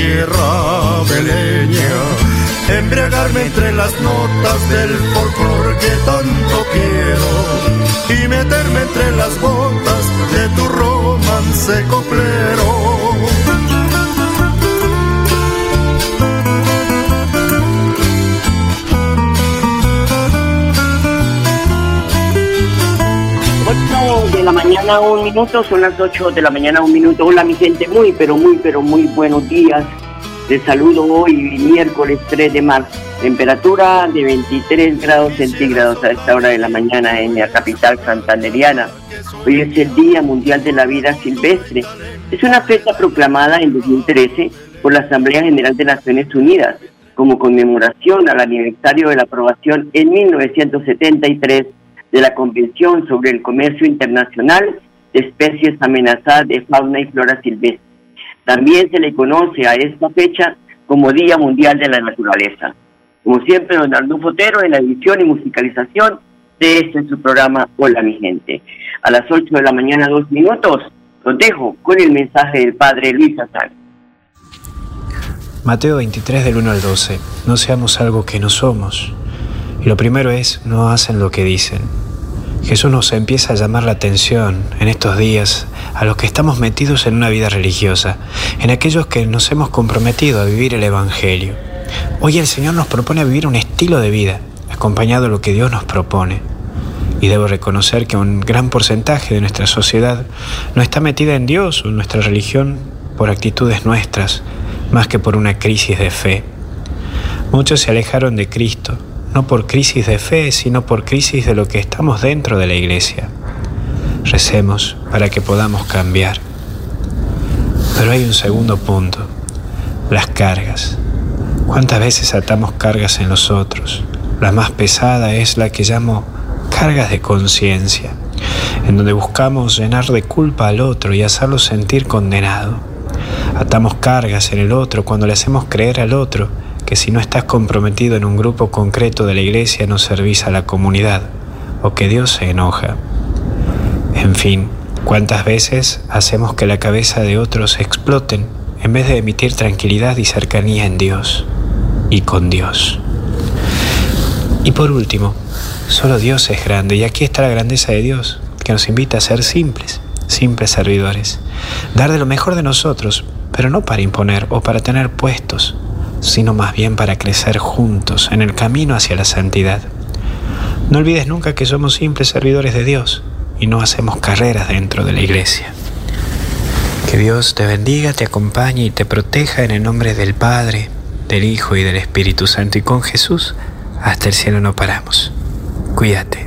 Tierra beleña. Embriagarme entre las notas del folclor que tanto quiero y meterme entre las botas de tu romance coplero. Mañana, un minuto, son las 8 de la mañana, un minuto. Hola, mi gente, muy, pero muy, pero muy buenos días. Les saludo hoy, miércoles 3 de marzo. Temperatura de 23 grados centígrados a esta hora de la mañana en la capital santanderiana. Hoy es el Día Mundial de la Vida Silvestre. Es una fecha proclamada en 2013 por la Asamblea General de Naciones Unidas como conmemoración al aniversario de la aprobación en 1973 de la Convención sobre el Comercio Internacional de Especies Amenazadas de Fauna y Flora Silvestre. También se le conoce a esta fecha como Día Mundial de la Naturaleza. Como siempre, don Arnulfo Fotero en la edición y musicalización de este su programa Hola mi gente. A las 8 de la mañana, dos minutos, los dejo con el mensaje del Padre Luis Azar. Mateo 23 del 1 al 12. No seamos algo que no somos. Y lo primero es, no hacen lo que dicen. Jesús nos empieza a llamar la atención en estos días a los que estamos metidos en una vida religiosa, en aquellos que nos hemos comprometido a vivir el Evangelio. Hoy el Señor nos propone vivir un estilo de vida, acompañado de lo que Dios nos propone. Y debo reconocer que un gran porcentaje de nuestra sociedad no está metida en Dios o en nuestra religión por actitudes nuestras, más que por una crisis de fe. Muchos se alejaron de Cristo, no por crisis de fe, sino por crisis de lo que estamos dentro de la iglesia. Recemos para que podamos cambiar. Pero hay un segundo punto, las cargas. ¿Cuántas veces atamos cargas en los otros? La más pesada es la que llamo cargas de conciencia, en donde buscamos llenar de culpa al otro y hacerlo sentir condenado. Atamos cargas en el otro cuando le hacemos creer al otro que si no estás comprometido en un grupo concreto de la iglesia no servís a la comunidad o que Dios se enoja. En fin, ¿cuántas veces hacemos que la cabeza de otros exploten en vez de emitir tranquilidad y cercanía en Dios y con Dios? Y por último, solo Dios es grande y aquí está la grandeza de Dios, que nos invita a ser simples, simples servidores, dar de lo mejor de nosotros, pero no para imponer o para tener puestos, sino más bien para crecer juntos en el camino hacia la santidad. No olvides nunca que somos simples servidores de Dios y no hacemos carreras dentro de la iglesia. Que Dios te bendiga, te acompañe y te proteja en el nombre del Padre, del Hijo y del Espíritu Santo y con Jesús hasta el cielo no paramos. Cuídate.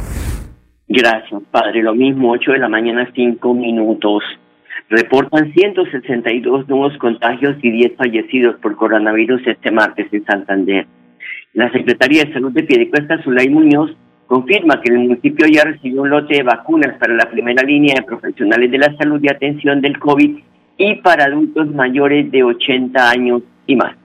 Gracias, Padre. Lo mismo, 8 de la mañana, 5 minutos. Reportan 162 nuevos contagios y 10 fallecidos por coronavirus este martes en Santander. La Secretaría de Salud de Piedecuesta, Zulay Muñoz, confirma que el municipio ya recibió un lote de vacunas para la primera línea de profesionales de la salud y atención del COVID y para adultos mayores de 80 años y más.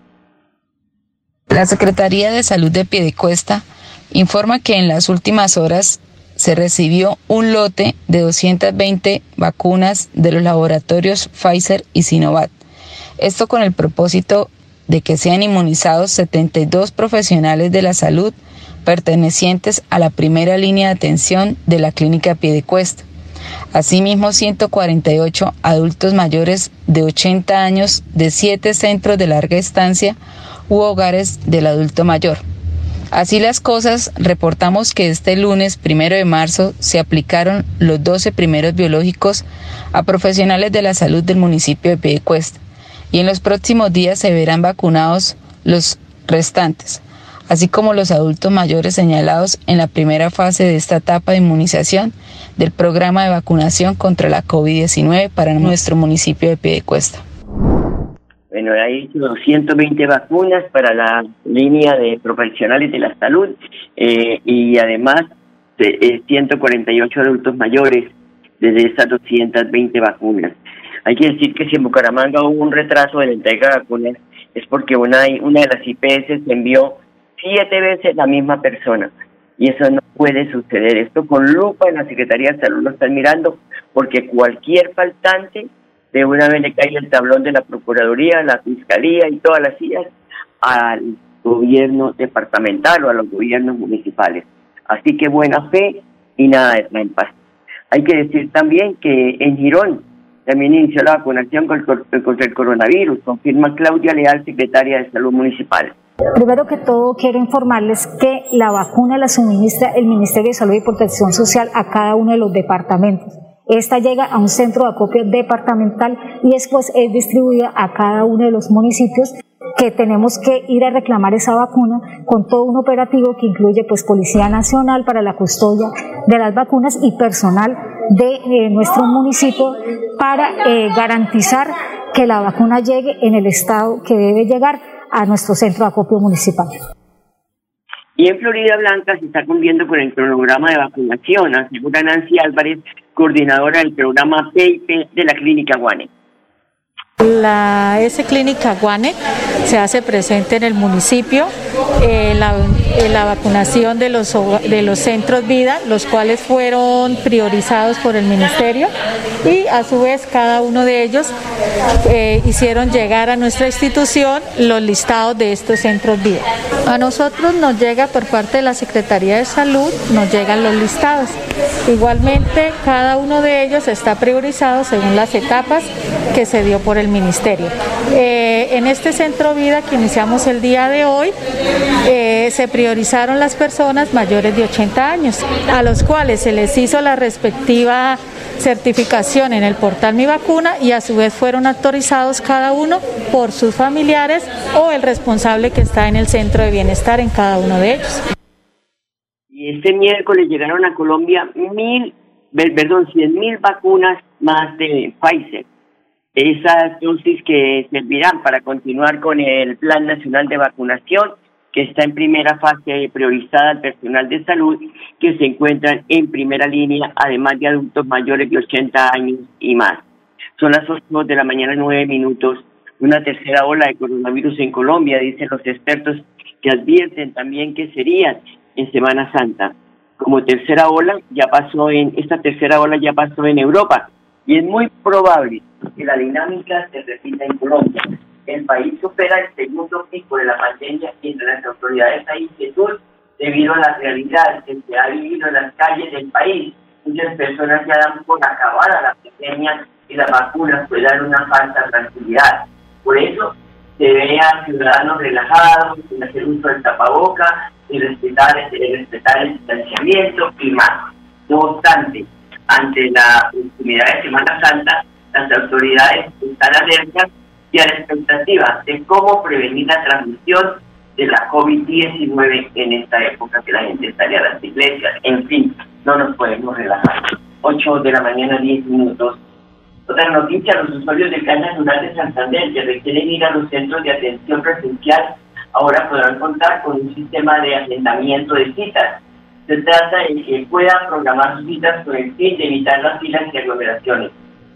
La Secretaría de Salud de Piedecuesta informa que en las últimas horas se recibió un lote de 220 vacunas de los laboratorios Pfizer y Sinovac. Esto con el propósito de que sean inmunizados 72 profesionales de la salud pertenecientes a la primera línea de atención de la clínica Piedecuesta. Asimismo, 148 adultos mayores de 80 años de 7 centros de larga estancia u hogares del adulto mayor. Así las cosas, reportamos que este lunes primero de marzo se aplicaron los 12 primeros biológicos a profesionales de la salud del municipio de Piedecuesta y en los próximos días se verán vacunados los restantes, así como los adultos mayores señalados en la primera fase de esta etapa de inmunización del programa de vacunación contra la COVID-19 para nuestro municipio de Piedecuesta. Bueno, hay 220 vacunas para la línea de profesionales de la salud eh, y además de, 148 eh, adultos mayores desde esas 220 vacunas. Hay que decir que si en Bucaramanga hubo un retraso en la entrega de vacunas es porque una, una de las IPS envió siete veces la misma persona y eso no puede suceder. Esto con lupa en la Secretaría de Salud lo están mirando porque cualquier faltante de una vez le cae el tablón de la Procuraduría, la Fiscalía y todas las sillas al gobierno departamental o a los gobiernos municipales. Así que buena fe y nada de trampas. Hay que decir también que en Girón también inició la vacunación contra el coronavirus, confirma Claudia Leal, secretaria de Salud Municipal. Primero que todo, quiero informarles que la vacuna la suministra el Ministerio de Salud y Protección Social a cada uno de los departamentos. Esta llega a un centro de acopio departamental y después es distribuida a cada uno de los municipios que tenemos que ir a reclamar esa vacuna con todo un operativo que incluye pues Policía Nacional para la custodia de las vacunas y personal de eh, nuestro municipio para eh, garantizar que la vacuna llegue en el estado que debe llegar a nuestro centro de acopio municipal. Y en Florida Blanca se está cumpliendo con el cronograma de vacunación, asegura Nancy Álvarez, coordinadora del programa PIP de la Clínica Guane. La S Clínica Guane se hace presente en el municipio eh, la, la, vacunación de los, de los centros vida, los cuales fueron priorizados por el ministerio y a su vez cada uno de ellos eh, hicieron llegar a nuestra institución los listados de estos centros vida. A nosotros nos llega por parte de la Secretaría de Salud, nos llegan los listados. Igualmente cada uno de ellos está priorizado según las etapas que se dio por el ministerio. Eh, en este centro vida que iniciamos el día de hoy, eh, se priorizaron las personas mayores de 80 años, a los cuales se les hizo la respectiva certificación en el portal Mi Vacuna y a su vez fueron autorizados cada uno por sus familiares o el responsable que está en el centro de bienestar en cada uno de ellos. Y este miércoles llegaron a Colombia mil, perdón, cien mil vacunas más de Pfizer esas dosis que servirán para continuar con el Plan Nacional de Vacunación, que está en primera fase priorizada al personal de salud, que se encuentran en primera línea, además de adultos mayores de 80 años y más. Son las 8 de la mañana, 9 minutos. Una tercera ola de coronavirus en Colombia, dicen los expertos, que advierten también que sería en Semana Santa. Como tercera ola, ya pasó en, esta tercera ola ya pasó en Europa, y es muy probable que la dinámica se repita en Colombia. El país supera el segundo pico de la pandemia entre las autoridades hay inquietud debido a la realidad que se ha vivido en las calles del país. Muchas personas ya dan por acabada la pandemia y las vacunas pueden dar una falsa tranquilidad. Por eso se ve a ciudadanos relajados, sin hacer uso del tapaboca, y respetar, respetar el distanciamiento y más. No obstante, ante la proximidad de Semana Santa, las autoridades están alertas y a la expectativa de cómo prevenir la transmisión de la COVID-19 en esta época que la gente sale a las iglesias. En fin, no nos podemos relajar. 8 de la mañana, 10 minutos. Otra noticia, los usuarios de Caja Rural de Santander que requieren ir a los centros de atención presencial ahora podrán contar con un sistema de agendamiento de citas se trata de que puedan programar sus citas con el fin de evitar las filas y aglomeraciones.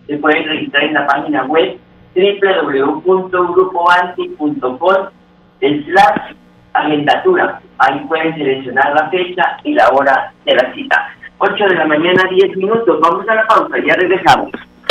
Se pueden registrar en la página web www.grupoanti.com slash agendatura. Ahí pueden seleccionar la fecha y la hora de la cita. 8 de la mañana, 10 minutos. Vamos a la pausa, ya regresamos.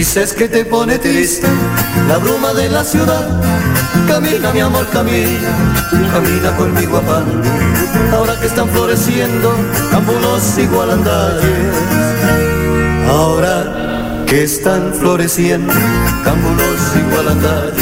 Dices que te pone triste la bruma de la ciudad. Camina, mi amor, camina, camina conmigo a. Ahora que están floreciendo campunos igualandarios. Ahora que están floreciendo campunos igualandarios.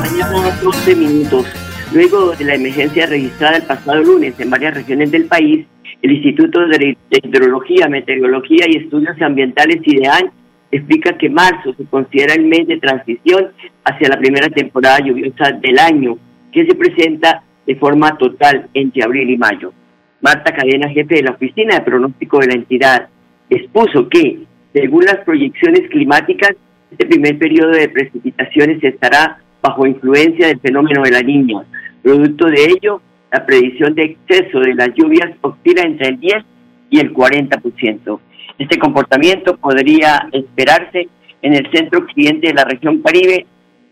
Mañana 12 minutos. Luego de la emergencia registrada el pasado lunes en varias regiones del país, el Instituto de Hidrología, Meteorología y Estudios Ambientales IDEAN explica que marzo se considera el mes de transición hacia la primera temporada lluviosa del año, que se presenta de forma total entre abril y mayo. Marta Cadena, jefe de la Oficina de Pronóstico de la entidad, expuso que, según las proyecciones climáticas, este primer periodo de precipitaciones estará bajo influencia del fenómeno de la niña. Producto de ello, la predicción de exceso de las lluvias oscila entre el 10 y el 40%. Este comportamiento podría esperarse en el centro occidente de la región Caribe,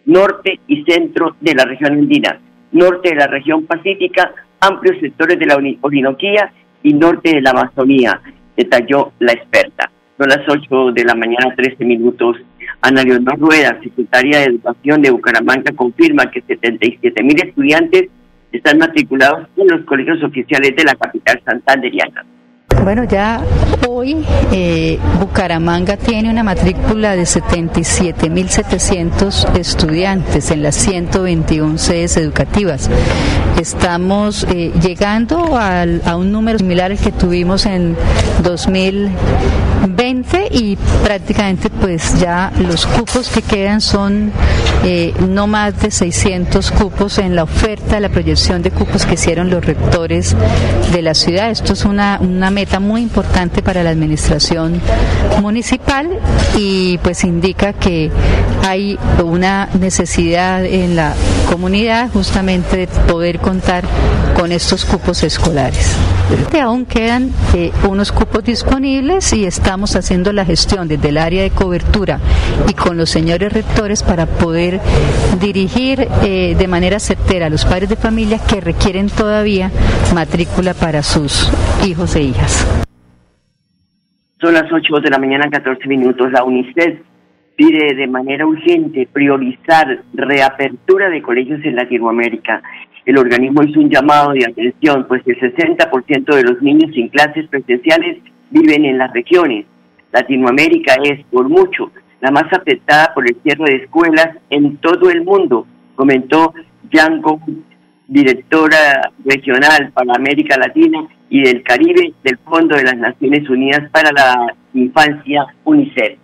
norte y centro de la región andina, norte de la región pacífica, amplios sectores de la Orinoquía y norte de la Amazonía, detalló la experta. Son las 8 de la mañana, 13 minutos. Ana Leonor Rueda, secretaria de Educación de Bucaramanga, confirma que 77 mil estudiantes están matriculados en los colegios oficiales de la capital santanderiana. Bueno, ya hoy eh, Bucaramanga tiene una matrícula de 77.700 estudiantes en las 121 sedes educativas. Estamos eh, llegando a un número similar al que tuvimos en 2020 y prácticamente pues ya los cupos que quedan son eh, no más de 600 cupos en la oferta, la proyección de cupos que hicieron los rectores de la ciudad. Esto es una, una meta muy importante para la administración municipal y pues indica que hay una necesidad en la comunidad justamente de poder con estos cupos escolares. Aún quedan eh, unos cupos disponibles y estamos haciendo la gestión desde el área de cobertura y con los señores rectores para poder dirigir eh, de manera certera a los padres de familia que requieren todavía matrícula para sus hijos e hijas. Son las 8 de la mañana, 14 minutos. La UNICEF pide de manera urgente priorizar reapertura de colegios en Latinoamérica. El organismo hizo un llamado de atención, pues el 60% de los niños sin clases presenciales viven en las regiones. Latinoamérica es, por mucho, la más afectada por el cierre de escuelas en todo el mundo, comentó Django, directora regional para América Latina y del Caribe del Fondo de las Naciones Unidas para la Infancia, UNICEF.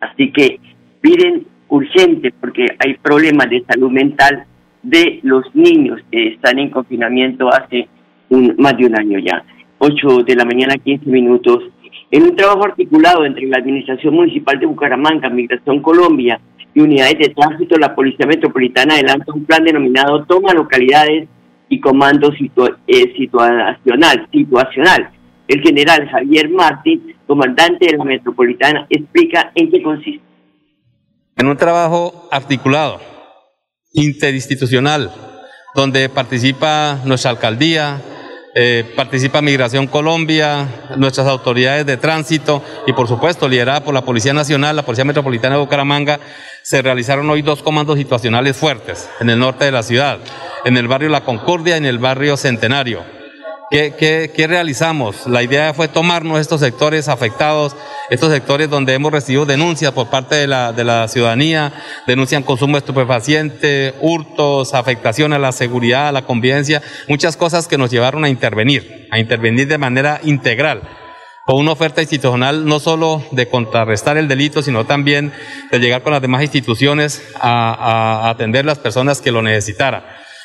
Así que piden urgente porque hay problemas de salud mental de los niños que están en confinamiento hace un, más de un año ya. 8 de la mañana, 15 minutos. En un trabajo articulado entre la Administración Municipal de Bucaramanga, Migración Colombia y unidades de tránsito, la Policía Metropolitana adelanta un plan denominado Toma Localidades y Comando eh, situacional, situacional. El general Javier Martín, comandante de la Metropolitana, explica en qué consiste. En un trabajo articulado, interinstitucional, donde participa nuestra alcaldía, eh, participa Migración Colombia, nuestras autoridades de tránsito y por supuesto liderada por la Policía Nacional, la Policía Metropolitana de Bucaramanga, se realizaron hoy dos comandos situacionales fuertes en el norte de la ciudad, en el barrio La Concordia y en el barrio Centenario. ¿Qué, realizamos? La idea fue tomarnos estos sectores afectados, estos sectores donde hemos recibido denuncias por parte de la, de la ciudadanía, denuncian consumo estupefaciente, hurtos, afectación a la seguridad, a la convivencia, muchas cosas que nos llevaron a intervenir, a intervenir de manera integral con una oferta institucional no solo de contrarrestar el delito, sino también de llegar con las demás instituciones a, a atender las personas que lo necesitaran.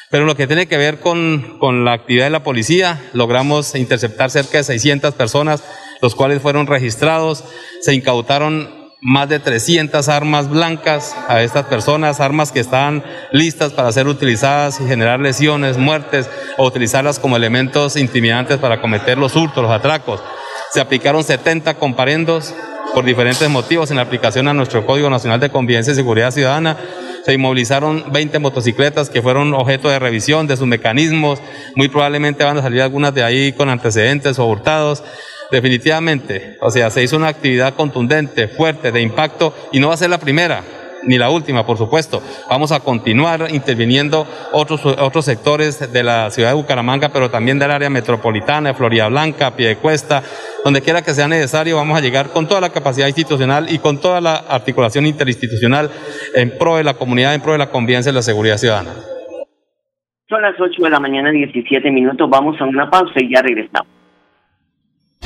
Pero lo que tiene que ver con, con la actividad de la policía, logramos interceptar cerca de 600 personas, los cuales fueron registrados, se incautaron más de 300 armas blancas a estas personas, armas que estaban listas para ser utilizadas y generar lesiones, muertes o utilizarlas como elementos intimidantes para cometer los hurtos, los atracos. Se aplicaron 70 comparendos por diferentes motivos en la aplicación a nuestro Código Nacional de Convivencia y Seguridad Ciudadana se inmovilizaron 20 motocicletas que fueron objeto de revisión de sus mecanismos, muy probablemente van a salir algunas de ahí con antecedentes o hurtados. Definitivamente, o sea, se hizo una actividad contundente, fuerte, de impacto y no va a ser la primera ni la última, por supuesto. Vamos a continuar interviniendo otros, otros sectores de la ciudad de Bucaramanga, pero también del área metropolitana, de Florida Blanca, Piedecuesta, donde quiera que sea necesario, vamos a llegar con toda la capacidad institucional y con toda la articulación interinstitucional en pro de la comunidad, en pro de la convivencia y la seguridad ciudadana. Son las 8 de la mañana, 17 minutos. Vamos a una pausa y ya regresamos.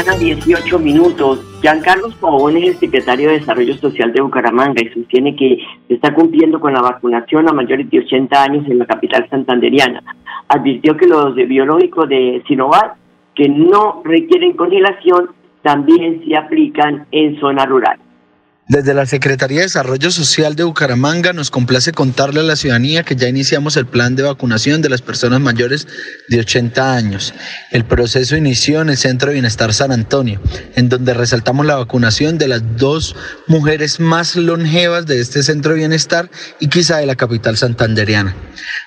Mañana 18 minutos. Giancarlos Pavón es el secretario de Desarrollo Social de Bucaramanga y sostiene que se está cumpliendo con la vacunación a mayores de 80 años en la capital santanderiana. Advirtió que los biológicos de Sinovac, que no requieren congelación, también se aplican en zona rural. Desde la Secretaría de Desarrollo Social de Bucaramanga nos complace contarle a la ciudadanía que ya iniciamos el plan de vacunación de las personas mayores de 80 años. El proceso inició en el Centro de Bienestar San Antonio, en donde resaltamos la vacunación de las dos mujeres más longevas de este Centro de Bienestar y quizá de la capital santanderiana.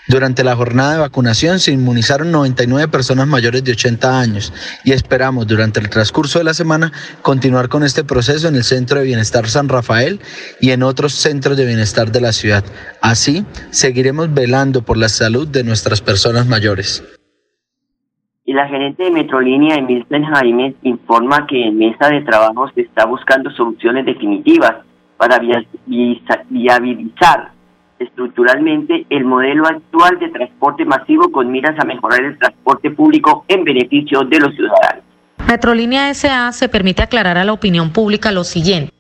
Durante la jornada de vacunación se inmunizaron 99 personas mayores de 80 años y esperamos durante el transcurso de la semana continuar con este proceso en el Centro de Bienestar San Rafael y en otros centros de bienestar de la ciudad. Así, seguiremos velando por la salud de nuestras personas mayores. Y la gerente de Metrolínea, Emilsen Jaime, informa que en mesa de trabajo se está buscando soluciones definitivas para viabilizar estructuralmente el modelo actual de transporte masivo con miras a mejorar el transporte público en beneficio de los ciudadanos. Metrolínea SA se permite aclarar a la opinión pública lo siguiente.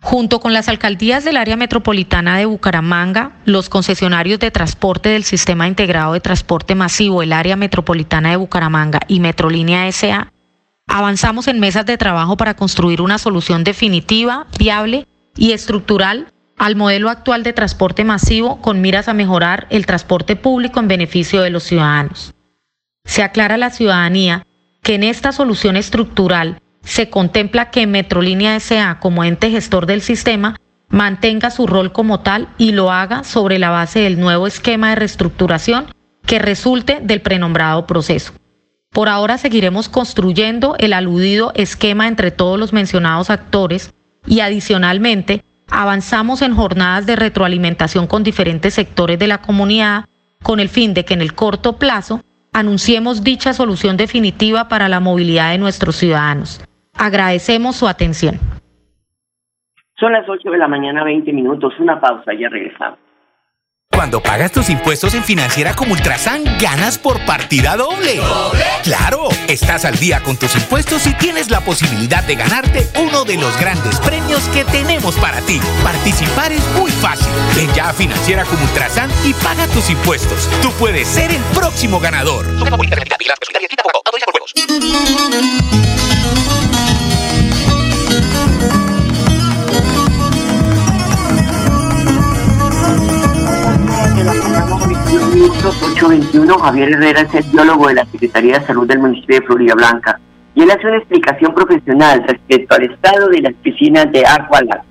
Junto con las alcaldías del área metropolitana de Bucaramanga, los concesionarios de transporte del Sistema Integrado de Transporte Masivo, el área metropolitana de Bucaramanga y Metrolínea SA, avanzamos en mesas de trabajo para construir una solución definitiva, viable y estructural al modelo actual de transporte masivo con miras a mejorar el transporte público en beneficio de los ciudadanos. Se aclara a la ciudadanía que en esta solución estructural se contempla que Metrolínea SA como ente gestor del sistema mantenga su rol como tal y lo haga sobre la base del nuevo esquema de reestructuración que resulte del prenombrado proceso. Por ahora seguiremos construyendo el aludido esquema entre todos los mencionados actores y adicionalmente avanzamos en jornadas de retroalimentación con diferentes sectores de la comunidad con el fin de que en el corto plazo anunciemos dicha solución definitiva para la movilidad de nuestros ciudadanos. Agradecemos su atención. Son las 8 de la mañana, 20 minutos. Una pausa, ya regresamos. Cuando pagas tus impuestos en Financiera como Ultrasan, ganas por partida doble. Claro, estás al día con tus impuestos y tienes la posibilidad de ganarte uno de los grandes premios que tenemos para ti. Participar es muy fácil. Ven ya a Financiera como Ultrasan y paga tus impuestos. Tú puedes ser el próximo ganador. 821. Javier Herrera es el biólogo de la Secretaría de Salud del municipio de Florida Blanca y él hace una explicación profesional respecto al estado de las piscinas de Aqualab.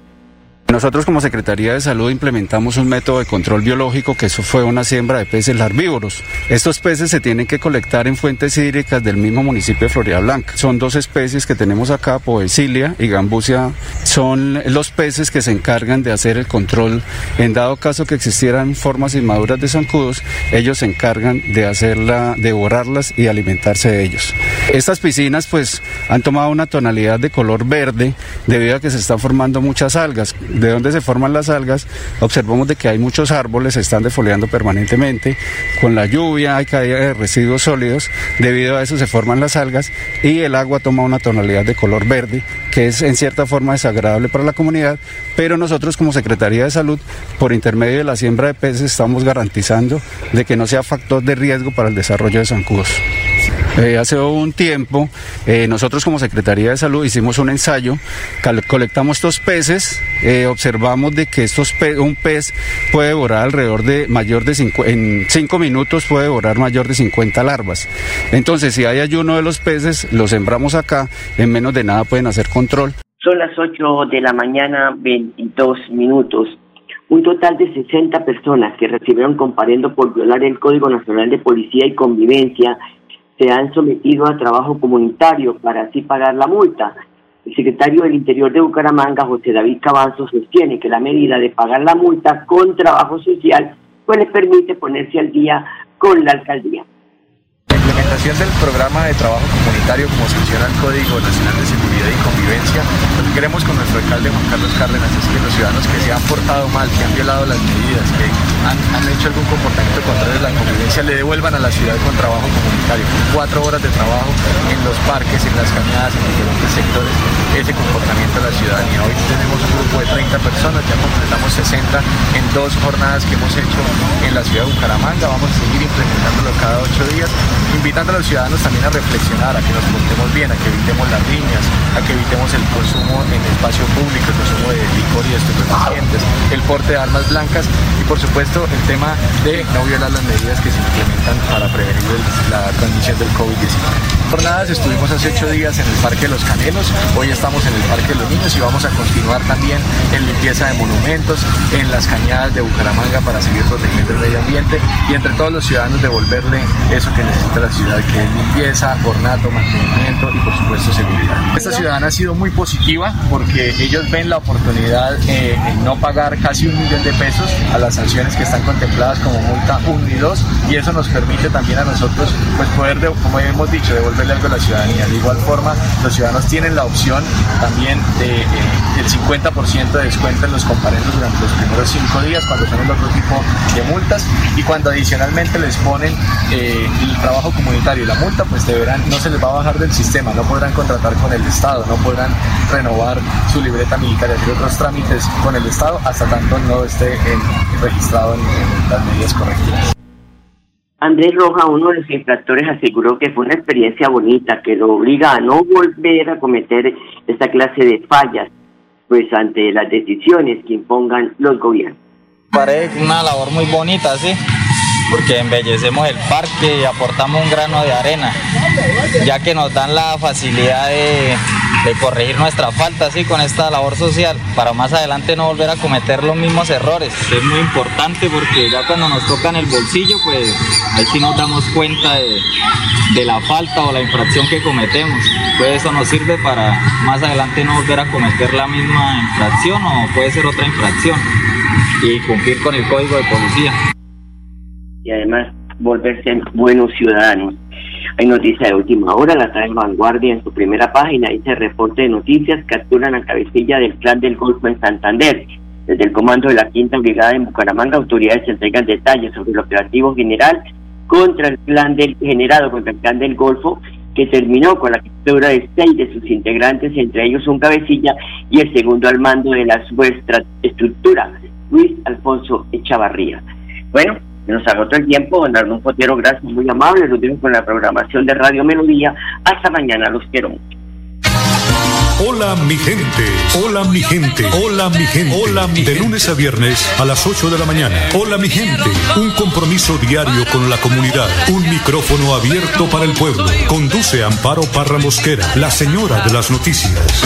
Nosotros como Secretaría de Salud implementamos un método de control biológico que eso fue una siembra de peces larvívoros. Estos peces se tienen que colectar en fuentes hídricas del mismo municipio de Florida Blanca. Son dos especies que tenemos acá, Poecilia y Gambusia. Son los peces que se encargan de hacer el control. En dado caso que existieran formas inmaduras de zancudos, ellos se encargan de hacerla, devorarlas y alimentarse de ellos. Estas piscinas pues han tomado una tonalidad de color verde debido a que se están formando muchas algas de donde se forman las algas, observamos de que hay muchos árboles, se están defoliando permanentemente. Con la lluvia hay caída de residuos sólidos, debido a eso se forman las algas y el agua toma una tonalidad de color verde, que es en cierta forma desagradable para la comunidad, pero nosotros como Secretaría de Salud, por intermedio de la siembra de peces, estamos garantizando de que no sea factor de riesgo para el desarrollo de zancudos. Eh, hace un tiempo, eh, nosotros como Secretaría de Salud hicimos un ensayo, colectamos estos peces, eh, observamos de que estos un pez puede devorar alrededor de mayor de en 5 minutos puede devorar mayor de 50 larvas. Entonces, si hay ayuno de los peces, los sembramos acá, en menos de nada pueden hacer control. Son las 8 de la mañana, 22 minutos. Un total de 60 personas que recibieron comparendo por violar el Código Nacional de Policía y Convivencia se han sometido a trabajo comunitario para así pagar la multa. El secretario del Interior de Bucaramanga, José David Cabanzo, sostiene que la medida de pagar la multa con trabajo social pues les permite ponerse al día con la alcaldía. La implementación del programa de trabajo comunitario como funciona el Código Nacional de Seguridad y Convivencia, lo que queremos con nuestro alcalde Juan Carlos Cárdenas es que los ciudadanos que se han portado mal, que han violado las medidas, que han, hecho algún comportamiento contrario a la convivencia, le devuelvan a la ciudad con trabajo comunitario, cuatro horas de trabajo en los parques, en las caminadas, en diferentes sectores, ese comportamiento de la ciudadanía. Hoy tenemos un grupo de 30 personas, ya completamos 60 en dos jornadas que hemos hecho en la ciudad de Bucaramanga, vamos a seguir implementándolo cada ocho días, invitando a los ciudadanos también a reflexionar, a que nos portemos bien, a que evitemos las riñas, a que evitemos el consumo en espacio público, el consumo de licor y de estupefacientes, el porte de armas blancas y por supuesto el tema de no violar las medidas que se implementan para prevenir la transmisión del COVID-19. Jornadas estuvimos hace ocho días en el Parque de los Canelos, hoy estamos en el Parque de los Niños y vamos a continuar también en limpieza de monumentos, en las cañadas de Bucaramanga para seguir protegiendo el medio ambiente y entre todos los ciudadanos devolverle eso que necesita la ciudad, que es limpieza, ornato, mantenimiento y por supuesto seguridad. Esta ciudadana ha sido muy positiva porque ellos ven la oportunidad eh, en no pagar casi un millón de pesos a las sanciones que están contempladas como multa 1 y 2 y eso nos permite también a nosotros pues poder, como hemos dicho, devolverle algo a la ciudadanía. De igual forma, los ciudadanos tienen la opción también de, eh, del 50% de descuento en los comparendos durante los primeros cinco días cuando son el otro tipo de multas y cuando adicionalmente les ponen eh, el trabajo comunitario y la multa, pues deberán, no se les va a bajar del sistema, no podrán contratar con el Estado, no podrán renovar su libreta militar y hacer otros trámites con el Estado hasta tanto no esté registrado en, las medidas correctivas. Andrés Roja, uno de los infractores, aseguró que fue una experiencia bonita, que lo obliga a no volver a cometer esta clase de fallas, pues ante las decisiones que impongan los gobiernos. Parece una labor muy bonita, sí, porque embellecemos el parque y aportamos un grano de arena, ya que nos dan la facilidad de, corregir nuestra falta así con esta labor social para más adelante no volver a cometer los mismos errores. Es muy importante porque ya cuando nos tocan el bolsillo, pues ahí sí nos damos cuenta de, de la falta o la infracción que cometemos. Pues eso nos sirve para más adelante no volver a cometer la misma infracción o puede ser otra infracción y cumplir con el código de policía. y además volverse buenos ciudadanos. Hay noticia de última hora, la trae Vanguardia en su primera página, dice reporte de noticias, capturan a cabecilla del clan del Golfo en Santander. Desde el comando de la Quinta Brigada en Bucaramanga, autoridades entregan detalles sobre el operativo general contra el clan del generado contra el clan del Golfo, que terminó con la captura de seis de sus integrantes, entre ellos un cabecilla y el segundo al mando de la estructura, Luis Alfonso Echavarría. Bueno, nos agotó el tiempo, don Arnulfo Potero, gracias, muy amable, lo tengo con la programación de Radio Melodía. Hasta mañana, los quiero. Hola mi gente, hola mi gente, hola mi gente, hola mi De lunes a viernes a las 8 de la mañana. Hola mi gente, un compromiso diario con la comunidad, un micrófono abierto para el pueblo. Conduce Amparo Parra Mosquera, la señora de las noticias.